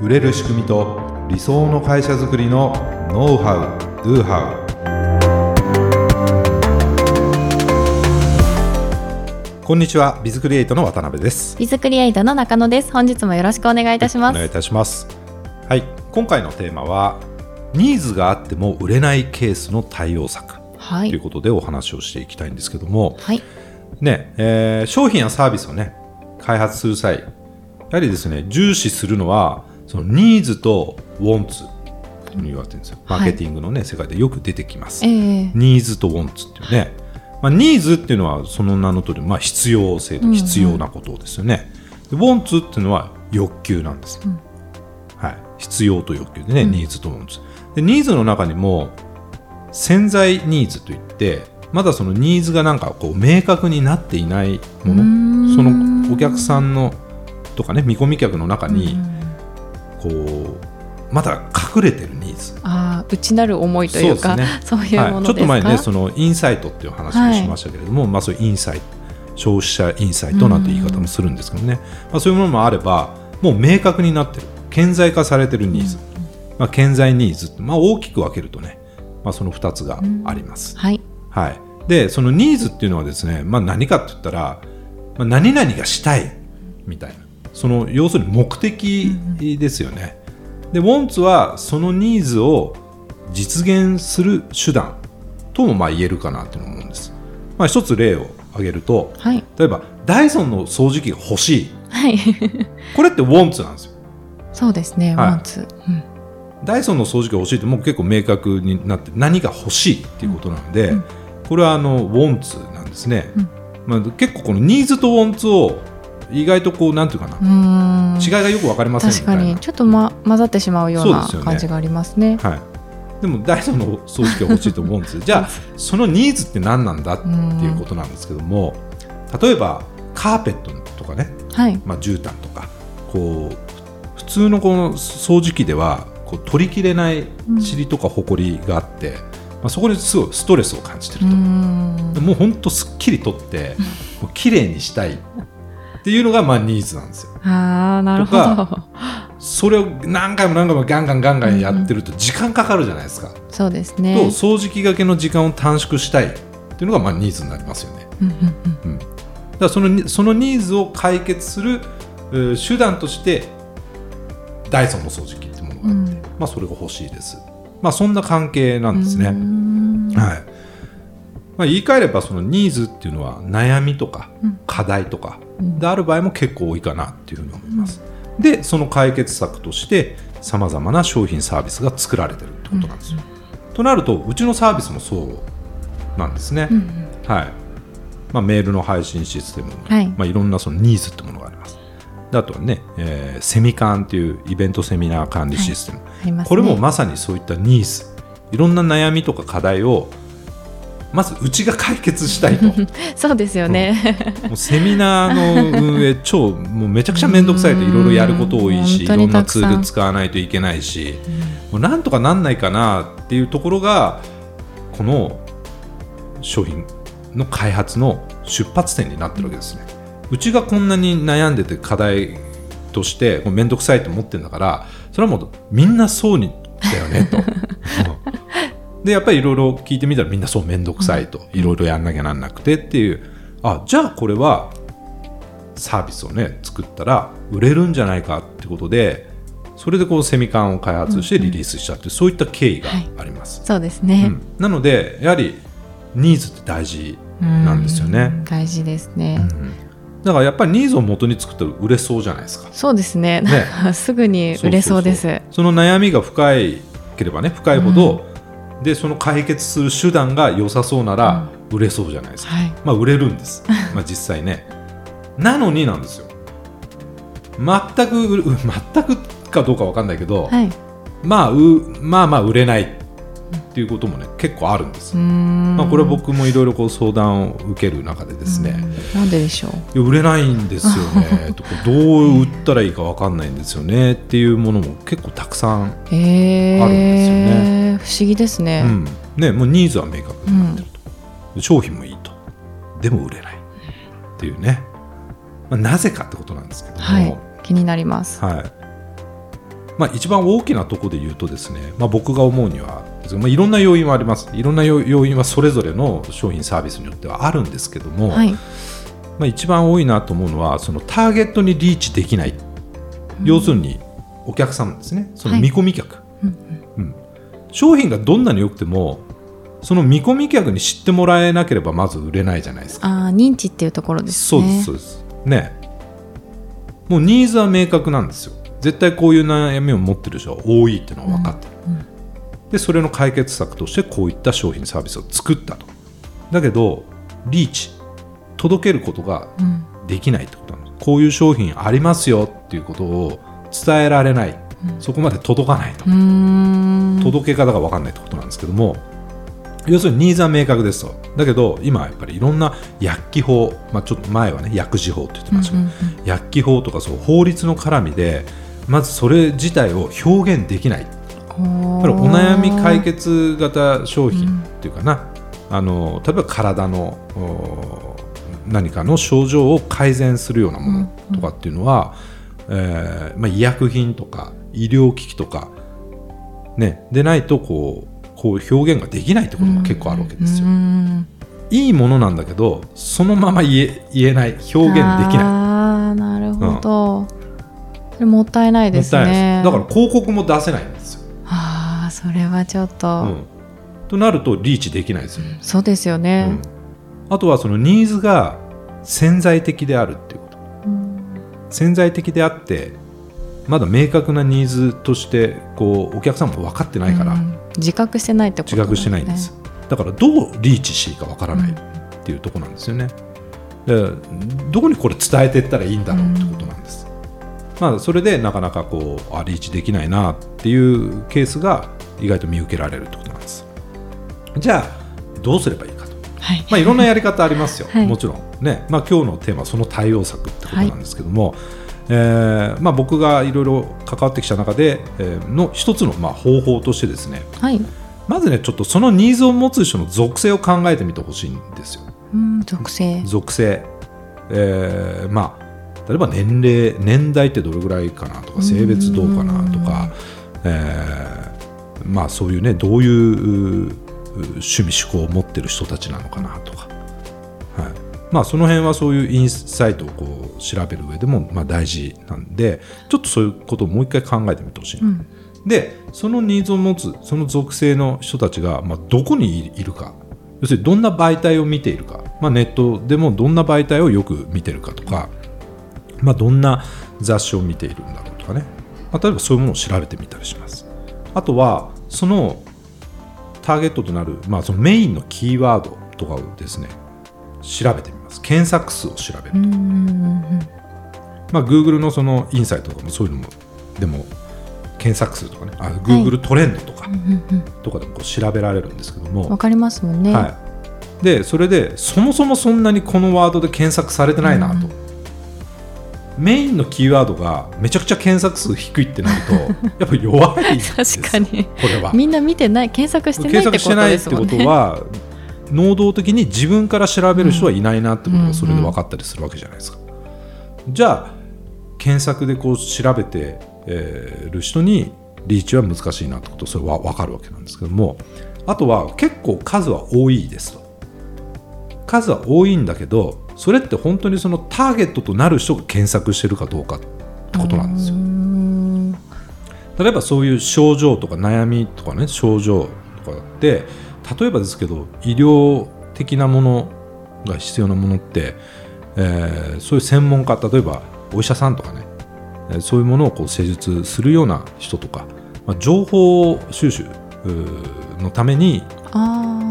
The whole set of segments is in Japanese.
売れる仕組みと理想の会社づくりのノウハウ・ドゥハウこんにちはビズクリエイトの渡辺です。ビズクリエイトの中野です。本日もよろしくお願いいたします、お願いいたします。はい今回のテーマはニーズがあっても売れないケースの対応策。はということでお話をしていきたいんですけども、はい。ねえー商品やサービスをね開発する際やはりですね重視するのはそのニーズとウォンツと言われてるんですよ。マーケティングのね、世界でよく出てきます、えー、ニーズとウォンツっていうね、まあ、ニーズっていうのはその名の通り、まあ、必要性とうんうん。必要なことですよね、でウォンツっていうのは欲求なんです、ん。はい、必要と欲求でね、うん。ニーズとウォンツ。でニーズの中にも潜在ニーズといってまだそのニーズがなんかこう明確になっていないもの。そのお客さんのとかね見込み客の中にこうまだ隠れてるニーズ。ああ内なる思いというかそうですね。いうもはい、のですか、ちょっと前にねそのインサイトっていう話をしましたけれども、まあそういうインサイト消費者インサイトなんて言い方もするんですけどね、まあ、そういうものもあればもう明確になってる顕在化されてるニーズ、まあ、顕在ニーズって、まあ、大きく分けるとね、まあ、その2つがあります、はい。はい、でそのニーズっていうのはですね、まあ、何かって言ったら、まあ、何々がしたいみたいなその要するに目的ですよね、でウォンツはそのニーズを実現する手段ともまあ言えるかなと思うんです、まあ、一つ例を挙げるとはい。例えばダイソンの掃除機が欲しい。はい。これってウォンツなんですよ。そうですね、はい。ワンツ、うん。ダイソンの掃除機が欲しいってもう結構明確になって何が欲しいっていうことなので、うん。これはあのウォンツなんですね、うん。まあ、結構このニーズとウォンツを意外とこうなんていうかな、違いがよく分かりませんみ確かに。ちょっと、ま、混ざってしまうような感じがありますね。はい、でもダイソンの掃除機が欲しいと思うんですよ。じゃあそのニーズって何なんだっていうことなんですけども例えばカーペットとかね、はい。まあ、絨毯とか。こう普通のこの掃除機ではこう取りきれない塵とかほこりがあって、まあ、そこにすごいストレスを感じてると、もうほんとすっきり取って もう綺麗にしたいっていうのがまあニーズなんですよ。ああなるほとどそれを何回も何回もガンガンガンガンやってると時間かかるじゃないですか、そうですとね掃除機がけの時間を短縮したいっていうのがまあニーズになりますよね。うんうんうん。だからそのにそのニーズを解決するえー手段としてダイソンの掃除機ってものがあって、うん。まあ、それが欲しいです、まあ、そんな関係なんですね、ん。はいまあ、言い換えればそのニーズっていうのは悩みとかうん。課題とかうん。である場合も結構多いかなっていうふうに思います、でその解決策としてさまざまな商品サービスが作られてるってことなんですよ、となるとうちのサービスもそうなんですね、はい。まあ、メールの配信システム、はい。まあ、いろんなそのニーズってものがあります。であとはね、えーセミカンっていうイベントセミナー管理システム、ありますね。これもまさにそういったニーズ。いろんな悩みとか課題をまずうちが解決したいと。も そうですよね、うセミナーの運営超もうめちゃくちゃ面倒くさいといろいろやること多いしいろんなツール使わないといけないし、もうなんとかなんないかなっていうところがこの商品の開発の出発点になってるわけですね。うちがこんなに悩んでて課題としてもう面倒くさいと思ってるんだからそれはもうみんなそうにだよねと。うんでやっぱりいろいろ聞いてみたらみんなそう面倒くさいと。いろいろやんなきゃなんなくてっていう。あじゃあこれはサービスをね作ったら売れるんじゃないかってことでそれでこうセミカンを開発してリリースしたっていう、そういった経緯があります。そうですね、うん。なのでやはりニーズって大事なんですよね。うん。大事ですね、だからやっぱりニーズを元に作ったら売れそうじゃないですか。そうですね。ね。すぐに売れそうです。その悩みが深いければね深いほど、でその解決する手段が良さそうなら売れそうじゃないですか。はいまあ売れるんです。まあ実際ね。なのになんですよ。全く 全くかどうかわかんないけど、はいまあうまあまあ売れないっていうこともね結構あるんです。うーん。まあこれは僕もいろいろ相談を受ける中でですね。うん。なんででしょう？売れないんですよね。とかどう売ったらいいか分かんないんですよねっていうものも結構たくさん、あるんですよ不思議ですね、うん。ね、もうニーズは明確になってると、で商品もいいと。でも売れない。っていうね、まあ、なぜかってことなんですけども、はい。気になります、はい。まあ、一番大きなところで言うとですね、まあ、僕が思うには、まあ、いろんな要因はあります。いろんな要因はそれぞれの商品サービスによってはあるんですけども、はい。まあ、一番多いなと思うのはそのターゲットにリーチできない、要するにお客さんですね。その見込み客、うんうん。商品がどんなに良くてもその見込み客に知ってもらえなければまず売れないじゃないですか。ああ認知っていうところですそうでねすそうです。ね。もうニーズは明確なんですよ。絶対こういう悩みを持ってる人は多いっていうのは分かってる、うんうんでそれの解決策としてこういった商品サービスを作ったと。だけどリーチ届けることがうんできないってことなんですこういう商品ありますよっていうことを伝えられない、そこまで届かないと、届け方が分かんないってことなんですけども。要するにニーズは明確ですと。だけど今はやっぱりいろんな薬機法、まあ、ちょっと前はね薬事法って言ってましたけど、うんうん薬機法とかそう法律の絡みでまずそれ自体を表現できないうんだからお悩み解決型商品っていうかな、あの例えば体のお何かの症状を改善するようなものとかっていうのは、えーまあ、医薬品とか医療機器とか、ね、でないとこうこう表現ができないってことも結構あるわけですよ。うん。いいものなんだけどそのまま言え言えない表現できない。ああなるほど、それもったいないですもったいないねです。だから広告も出せない。んですそれはちょっと、うん、となるとリーチできないですよね。そうですようねん、あとはそのニーズが潜在的であるっていうこと。うん。潜在的であってまだ明確なニーズとしてこうお客さんも分かってないからうん。自覚してないってこと自覚してないんです、だからどうリーチしていいか分からないっていうところなんですよね。でどこにこれ伝えていったらいいんだろうってことなんです、まあ、それでなかなかこうあリーチできないなっていうケースが意外と見受けられるってことなんです。じゃあどうすればいいかと。はい。まあ、いろんなやり方ありますよ、はい。もちろん。ね、まあ、今日のテーマはその対応策ってことなんですけども、えーまあ、僕がいろいろ関わってきた中で、えーの一つのまあ方法としてですね。はい。まずねちょっとそのニーズを持つ人の属性を考えてみてほしいんですよ。うん属性。属性、えーまあ例えば年齢。年代ってどれぐらいかなとか性別どうかなとか、えーまあそういうねどういうう趣味思考を持ってる人たちなのかなとか、はい。まあ、その辺はそういうインサイトをこう調べる上でもまあ大事なんでちょっとそういうことをもう一回考えてみてほしいな、うん。でそのニーズを持つその属性の人たちが、まあ、どこにいるか。要するにどんな媒体を見ているか、まあ、ネットでもどんな媒体をよく見てるかとか、まあ、どんな雑誌を見ているんだろうとかね、まあ、例えばそういうものを調べてみたりしますあとはそのターゲットとなる、まあ、そのメインのキーワードとかをですね調べてみます。検索数を調べるうんうんうんまあ、Google のそのインサイトとかもそういうのもでも検索数とかね。あ Google トレンドとか,、うんうんうん。とかでもこう調べられるんですけども、わかりますもんね、はい、でそれでそもそもそんなにこのワードで検索されてないなと、メインのキーワードがめちゃくちゃ検索数低いってなると やっぱ弱いんですよ。確かに。これは。みんな見てない検索してないってことね。とは 能動的に自分から調べる人はいないなってことうん。がそれで分かったりするわけじゃないですか。じゃあ検索でこう調べてえーる人にリーチは難しいなってことそれは分かるわけなんですけどもあとは結構数は多いですと。数は多いんだけどそれって本当にそのターゲットとなる人が検索してるかどうかってことなんですよ。例えばそういう症状とか悩みとかね症状とかって例えばですけど医療的なものが必要なものって、えーそういう専門家例えばお医者さんとかね、えーそういうものをこう施術するような人とか、まあ、情報収集のために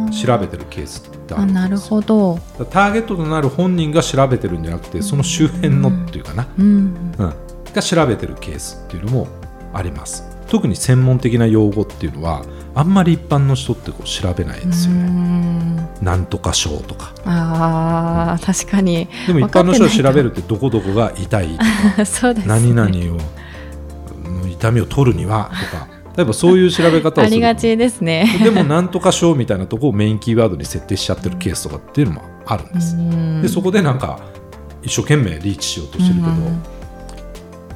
調べてるケースってあるんですなるほど、ターゲットとなる本人が調べてるんじゃなくてその周辺のっていうかな、うん、うん、が調べてるケースっていうのもあります。特に専門的な用語っていうのはあんまり一般の人ってこう調べないですようねん。なんとか症とか。あー確かにでも一般の人は調べるってどこどこが痛いとかそうです、ね、何々をの痛みを取るに。はとか例えばそういう調べ方をする。ありがちですね。でもなんとか症みたいなとこをメインキーワードに設定しちゃってるケースとかっていうのもあるんです。うん。でそこでなんか一生懸命リーチしようとしてるけど、うん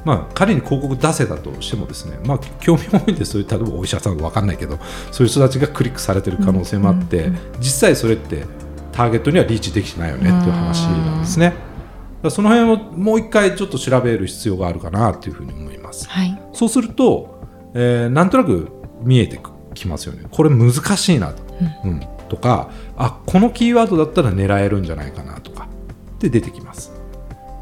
まあ、仮に広告出せたとしてもですね、まあ、興味本位でそういう例えばお医者さん分かんないけどそういう人たちがクリックされてる可能性もあって、うんうん実際それってターゲットにはリーチできてないよねっていう話なんですね。その辺をもう一回ちょっと調べる必要があるかなというふうに思います。はい。そうすると、えーなんとなく見えてきますよね。これ難しいなと。うんとか、あこのキーワードだったら狙えるんじゃないかなとかで出てきます。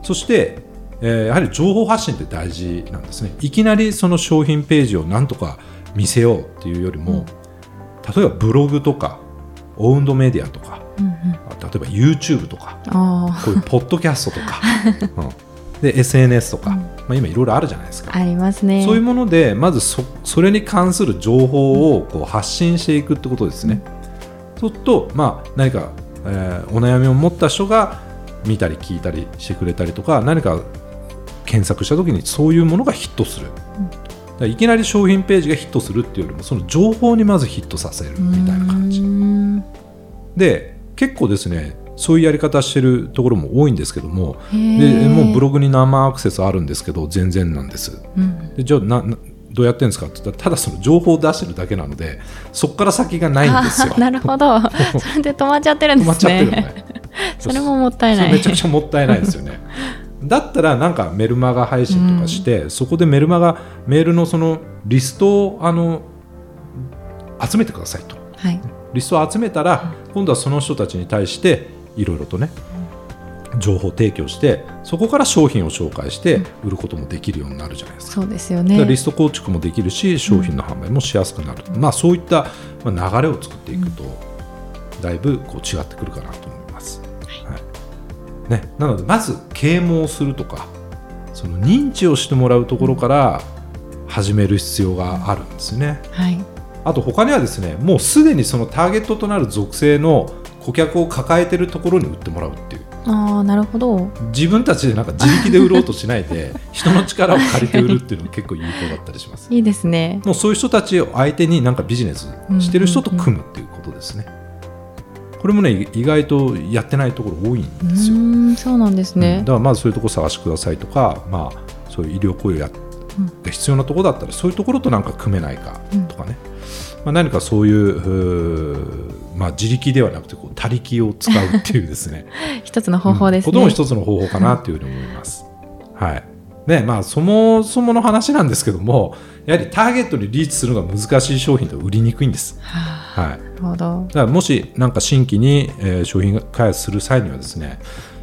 そして、えーやはり情報発信って大事なんですね。いきなりその商品ページをなんとか見せようっていうよりも、例えばブログとか、オウンドメディアとか、うんうん。あ例えば YouTube とか、あこういうポッドキャストとか、うんで SNS とか、まあ、今いろいろあるじゃないですかあ。。ありますね。そういうものでまずそそれに関する情報をこう発信していくってことですね。そうすると、まあ、何か、えーお悩みを持った人が見たり聞いたりしてくれたりとか何か検索した時にそういうものがヒットする。だからいきなり商品ページがヒットするっていうよりもその情報にまずヒットさせるみたいな感じで結構ですねそういうやり方してるところも多いんですけどもでもうブログに生アクセスあるんですけど全然なんです。うん。でじゃあななどうやってるんですかって言ったらただその情報を出してるだけなのでそこから先がないんですよ。あ なるほど。それで止まっちゃってるん止まっですね。ちゃってるのね。それももったいない。めちゃくちゃもったいないですよね。だったらなんかメルマガ配信とかして、そこでメルマガメールのそのリストをあの集めてくださいと。はい。リストを集めたら今度はその人たちに対していろいろとね情報提供してそこから商品を紹介して売ることもできるようになるじゃないですか。そうですよねリ。スト構築もできるし商品の販売もしやすくなる、まあ、そういったまあ流れを作っていくとだいぶこう違ってくるかなと思います。はいね、なのでまず啓蒙するとかその認知をしてもらうところから始める必要があるんですね。はい。あと他にはですねもうすでにそのターゲットとなる属性の顧客を抱えているところに売ってもらうっていうああ、なるほど。自分たちでなんか自力で売ろうとしないで 人の力を借りて売るっていうのが結構有効だったりします。いいですね。もうそういう人たちを相手になんかビジネスしてる人と組むっていうことですね。これもね意外とやってないところ多いんうですよ。ーん、そうなんですうんねだ。からまずそういうところ探してくださいとか、まあ、そういう医療行為をやが必要なところだったらそういうところとなんか組めないかとかね、まあ、何かそういうまあ、自力ではなくてこう他力を使うっていうですね 一つの方法ですね。ことも一つの方法かなというふうに思います。はいねまあ、そもそもの話なんですけどもやはりターゲットにリーチするのが難しい商品と売りにくいんです。はあはい、なるほど。だからもしなんか新規に、えー商品開発する際にはですね、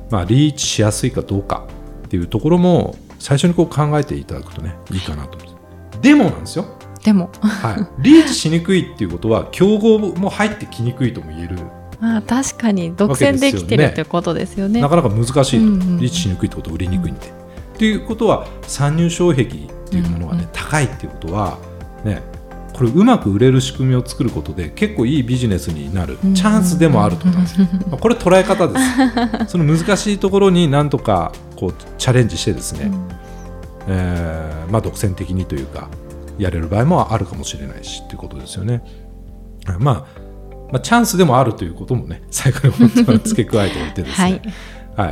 まあ、リーチしやすいかどうかっていうところも最初にこう考えていただくとねいいかなと思います。でもなんですよ、でも、はい、リーチしにくいっていうことは競合も入ってきにくいとも言える、まあ確かに。独占できてるってことですよね。なかなか難しい。と、うんうんうん。リーチしにくいってことは売りにくいんで。っていうことは参入障壁っていうものがね、うんうん高いっていうことはねこれうまく売れる仕組みを作ることで結構いいビジネスになる。チャンスでもあるとなんです。よ。まあこれ捉え方です。その難しいところになんとかこうチャレンジしてですね、えーまあ、独占的にというかやれる場合もあるかもしれないしということですよね。まあまあ、チャンスでもあるということもね 最後に本当は付け加えておいてですね、はい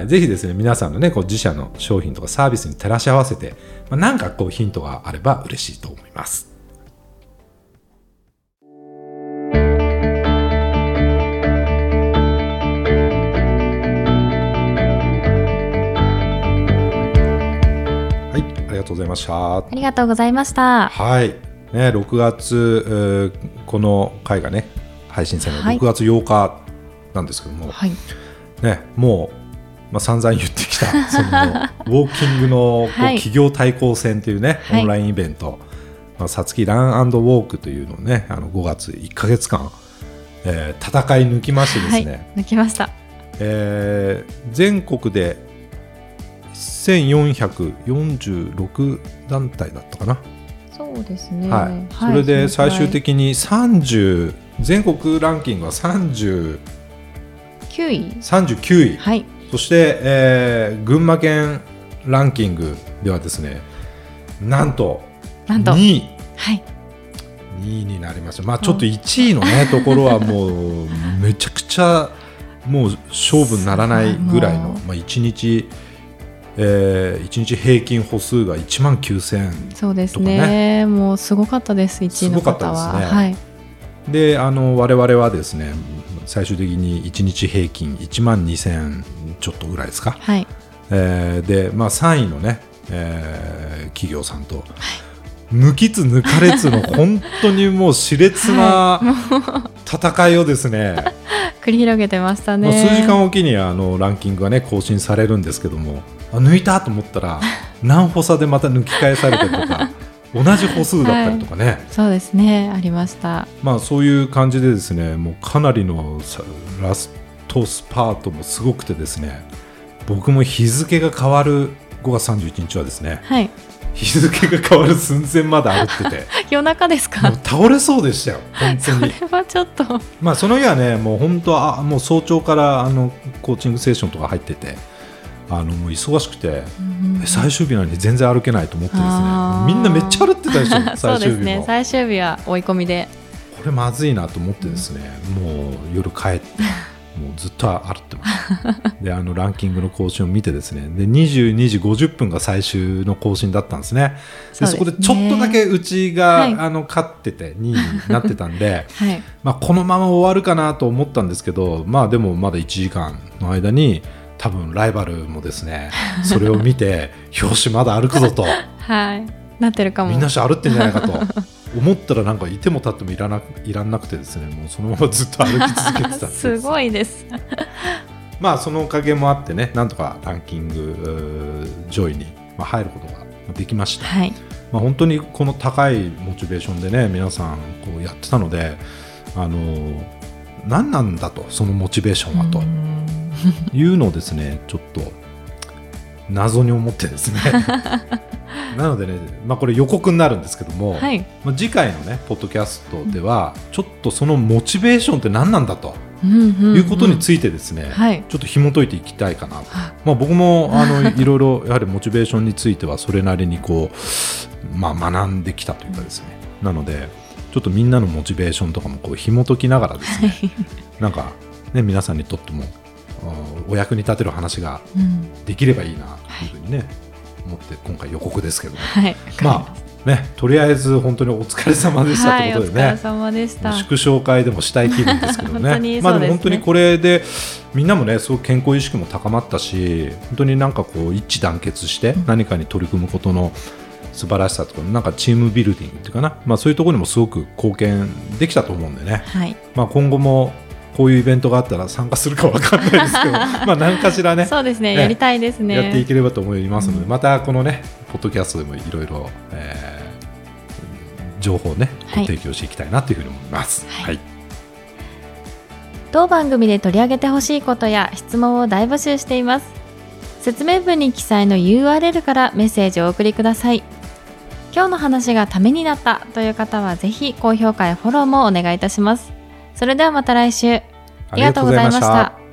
ぜひですね皆さんのねこう自社の商品とかサービスに照らし合わせて、まあ、なんかこうヒントがあれば嬉しいと思います。とうございました。ありがとうございました。はい、ね、6月、えーこの回がね配信されるはい6月8日なんですけども、はい。ね、もう、まあ、散々言ってきた そのウォーキングのこうはい企業対抗戦というね、はいオンラインイベント「まあ、さつきランウォーク」というのをねあの5月1か月間、えー戦い抜きましてですはいね、。抜きました。えー全国で1446団体だったかな。そうですね。はい、それで最終的に30全国ランキングは30 9位。39位、はい。そして、えー群馬県ランキングではですねなんとなんと。2位はい。2位になりました、まあ、ちょっと1位の、ね、ところはもうめちゃくちゃもう勝負にならないぐらいの、まあ、1日えー、1日平均歩数が1万9000そうですね。もうすごかったです1位の方は。すごかったですね。はい。であの我々はですね最終的に1日平均1万2000ちょっとぐらいですか、はい。えーで、まあ、3位のね、えー企業さんと、抜きつ抜かれつの 本当にもう熾烈な戦いをですね、繰り広げてましたね。まあ数時間おきにあのランキングがね更新されるんですけども。あ抜いたと思ったら 何歩差でまた抜き返されてとか同じ歩数だったりとかね、そうですね。ありました。まあそういう感じでですねもうかなりのさラストスパートもすごくてですね僕も日付が変わる5月31日はですねはい。日付が変わる寸前まで歩ってて。夜中ですか？倒れそうでしたよ本当それにはちょっと。まあその日はねもう本当あもう早朝からあのコーチングセッションとか入っててあのもう忙しくて、うん。最終日なのに全然歩けないと思ってですねみんなめっちゃ歩ってた でしょ最終日も、ですね。最終日は追い込みで。これまずいなと思ってですね、もう夜帰って もうずっと歩ってます。であのランキングの更新を見てですねで22時50分が最終の更新だったんですね。でそこでちょっとだけうちが、はい。あの勝ってて2位になってたんで はい。まあこのまま終わるかなと思ったんですけどまあでもまだ1時間の間に多分ライバルもですねそれを見てよしまだ歩くぞと。はい。なってるかも。みんなし歩ってんじゃないかと。思ったらなんかいても立ってもいらないらんなくてですねもうそのままずっと歩き続けてたんです。すごいです。まあそのおかげもあってねなんとかランキング上位に、まあ、入ることができました、はい。まあ、本当にこの高いモチベーションでね皆さんこうやってたのであの何なんだとそのモチベーションはと。うんいうのをですねちょっと謎に思ってですね。なのでね、まあ、これ予告になるんですけども、はい。まあ、次回のねポッドキャストではちょっとそのモチベーションって何なんだといいうことについてですね、はい。ちょっと紐解いていきたいかなと、あ。まあ、僕もあのいろいろやはりモチベーションについてはそれなりにこう、まあ、学んできたというかですね。なのでちょっとみんなのモチベーションとかもこう紐解きながらですね。なんかね皆さんにとってもあお役に立てる話がうん。できればいいなというふうにね、思って今回予告ですけども。はいまあねとりあえず本当にお疲れ様でしたとはいいうおことでね、疲れ様でした。祝勝会でもしたい気分ですけどね。本当にまあでも本当にこれでみんなもねすごく健康意識も高まったし本当になんかこう一致団結してうん。何かに取り組むことの素晴らしさとかなんかチームビルディングっていうかな、まあ、そういうところにもすごく貢献できたと思うんでね、はい。まあ、今後もこういうイベントがあったら参加するかわかんないですけど まあ何かしらねそうですねねやりたいですね。やっていければと思いますので、うん。またこのねポッドキャストでもいろいろえー情報をね、はい。提供していきたいなというふうに思います。はい。はい。当番組で取り上げてほしいことや質問を大募集しています。説明文に記載の URL からメッセージをお送りください。今日の話がためになったという方はぜひ高評価やフォローもお願いいたしますそれではまた来週。ありがとうございました。